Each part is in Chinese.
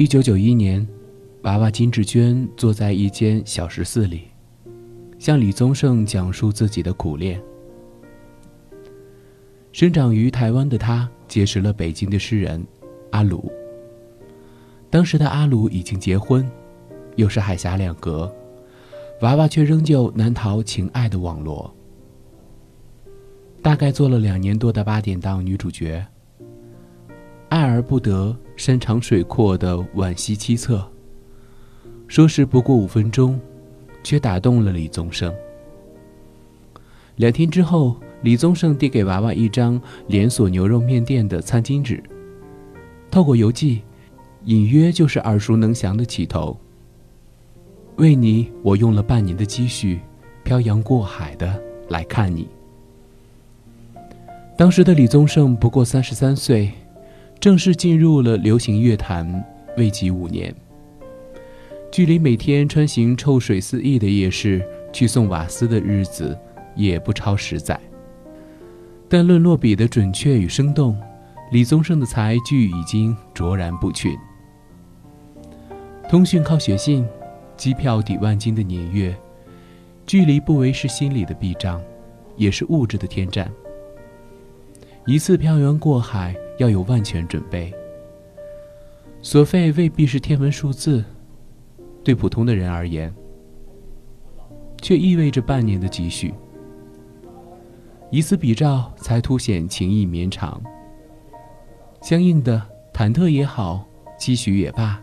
一九九一年，娃娃金志娟坐在一间小食肆里，向李宗盛讲述自己的苦恋。生长于台湾的他，结识了北京的诗人阿鲁。当时的阿鲁已经结婚，又是海峡两隔，娃娃却仍旧难逃情爱的网罗。大概做了两年多的八点档女主角，爱而不得，山长水阔的惋惜凄恻。说时不过五分钟，却打动了李宗盛。两天之后。李宗盛递给娃娃一张连锁牛肉面店的餐巾纸，透过邮寄，隐约就是耳熟能详的起头。为你，我用了半年的积蓄，漂洋过海的来看你。当时的李宗盛不过三十三岁，正式进入了流行乐坛，未及五年。距离每天穿行臭水四溢的夜市去送瓦斯的日子，也不超十载。但论落笔的准确与生动，李宗盛的才具已经卓然不群。通讯靠写信，机票抵万金的年月，距离不为是心理的壁障，也是物质的天战。一次漂洋过海要有万全准备，所费未必是天文数字，对普通的人而言，却意味着半年的积蓄。以此比照，才凸显情意绵长。相应的，忐忑也好，期许也罢，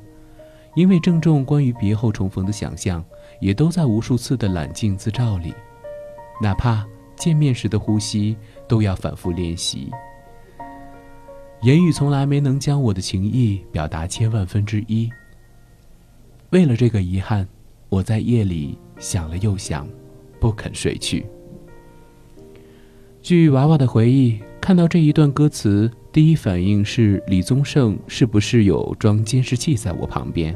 因为郑重关于别后重逢的想象，也都在无数次的揽镜自照里。哪怕见面时的呼吸，都要反复练习。言语从来没能将我的情意表达千万分之一。为了这个遗憾，我在夜里想了又想，不肯睡去。据娃娃的回忆，看到这一段歌词，第一反应是李宗盛是不是有装监视器在我旁边？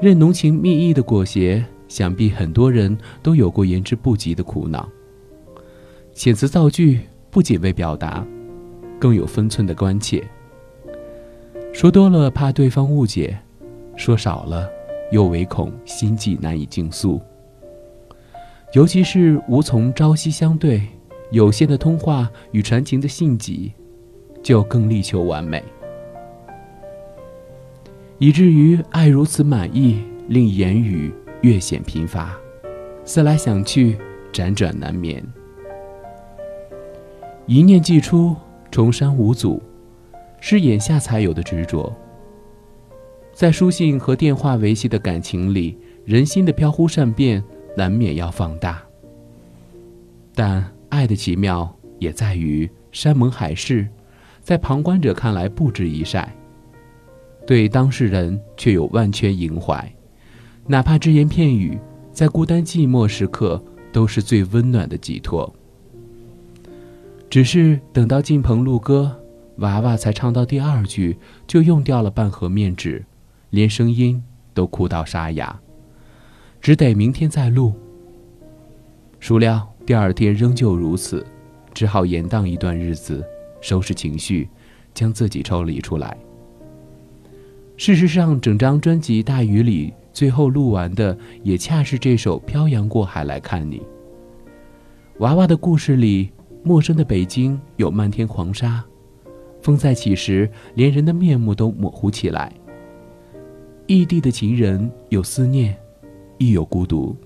任浓情蜜意的裹挟，想必很多人都有过言之不及的苦恼。遣词造句不仅为表达，更有分寸的关切。说多了怕对方误解，说少了又唯恐心悸难以静诉。尤其是无从朝夕相对。有限的通话与传情的信集，就更力求完美，以至于爱如此满意，令言语越显贫乏，思来想去，辗转难眠。一念既出，重山无阻，是眼下才有的执着。在书信和电话维系的感情里，人心的飘忽善变，难免要放大，但。爱的奇妙也在于山盟海誓，在旁观者看来不值一晒，对当事人却有万圈萦怀。哪怕只言片语，在孤单寂寞时刻都是最温暖的寄托。只是等到进棚录歌，娃娃才唱到第二句，就用掉了半盒面纸，连声音都哭到沙哑，只得明天再录。孰料。第二天仍旧如此，只好延宕一段日子，收拾情绪，将自己抽离出来。事实上，整张专辑《大雨》里，最后录完的也恰是这首《漂洋过海来看你》。娃娃的故事里，陌生的北京有漫天黄沙，风再起时，连人的面目都模糊起来。异地的情人有思念，亦有孤独。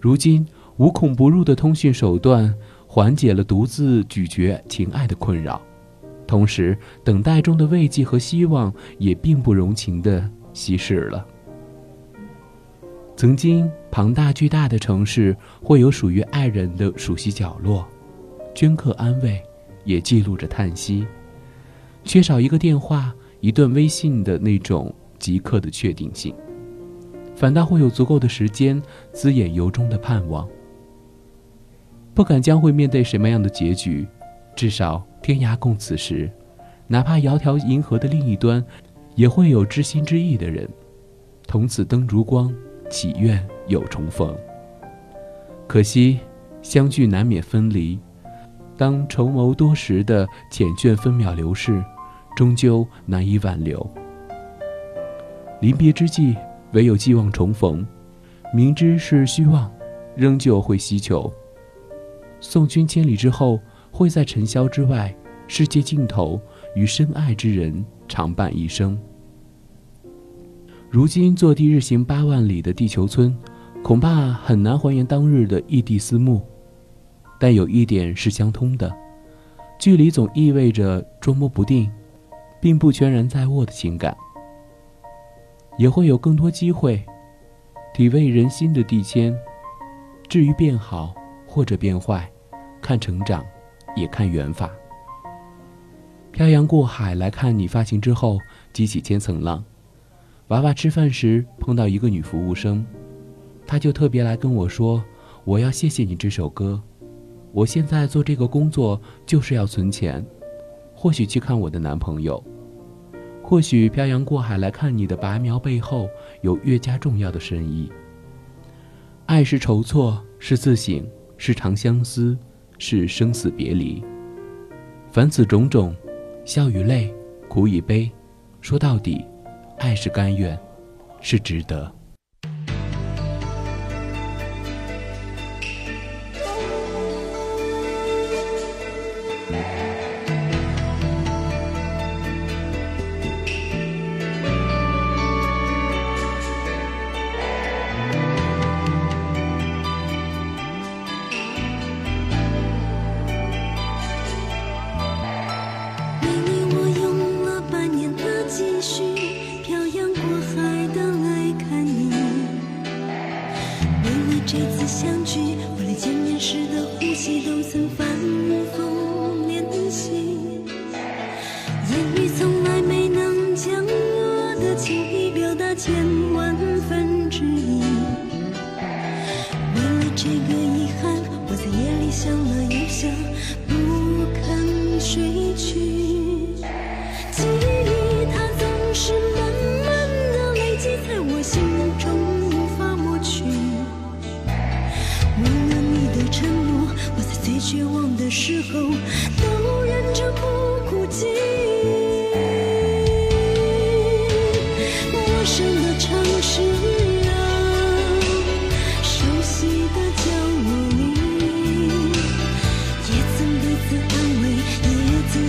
如今。无孔不入的通讯手段，缓解了独自咀嚼情爱的困扰，同时，等待中的慰藉和希望也并不容情地稀释了。曾经庞大巨大的城市，会有属于爱人的熟悉角落，镌刻安慰，也记录着叹息。缺少一个电话、一段微信的那种即刻的确定性，反倒会有足够的时间滋衍由衷的盼望。不敢将会面对什么样的结局，至少天涯共此时，哪怕窈窕银河的另一端，也会有知心知意的人，同此灯烛光，祈愿有重逢。可惜，相聚难免分离，当筹谋多时的缱绻分秒流逝，终究难以挽留。临别之际，唯有寄望重逢。明知是虚妄，仍旧会希求。送君千里之后，会在尘嚣之外，世界尽头，与深爱之人长伴一生。如今坐地日行八万里的地球村，恐怕很难还原当日的异地思慕。但有一点是相通的，距离总意味着捉摸不定，并不全然在握的情感。也会有更多机会，体味人心的地迁。至于变好或者变坏，看成长，也看缘法。漂洋过海来看你发行之后，激起千层浪。娃娃吃饭时碰到一个女服务生，她就特别来跟我说：“我要谢谢你这首歌，我现在做这个工作就是要存钱，或许去看我的男朋友，或许漂洋过海来看你的拔苗背后有越加重要的深意。爱是筹措，是自省，是长相思，是生死别离。凡此种种，笑与泪，苦与悲，说到底。”爱是甘愿，是值得。轻易表达千万分之一。为了这个遗憾，我在夜里想了又想，不肯睡去。记忆它总是慢慢的累积在我心中，无法抹去。为了你的承诺，我在最绝望的时候，都忍着不哭泣。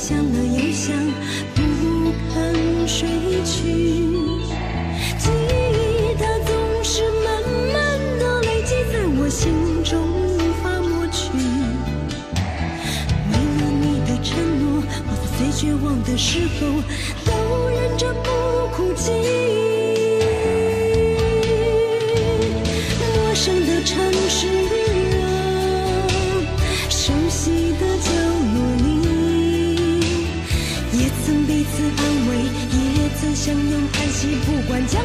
想了又想不肯睡去。记忆它总是慢慢的累积在我心中无法抹去。为了你的承诺我在最绝望的时候都忍着不哭泣。叹息不管将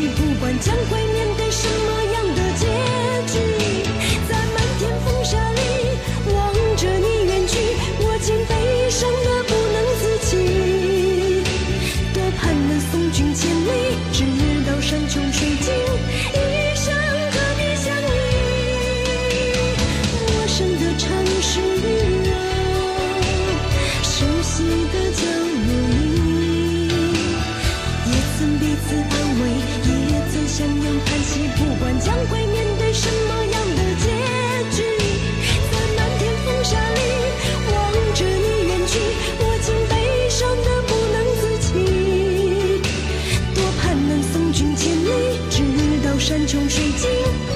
不管将会万水晶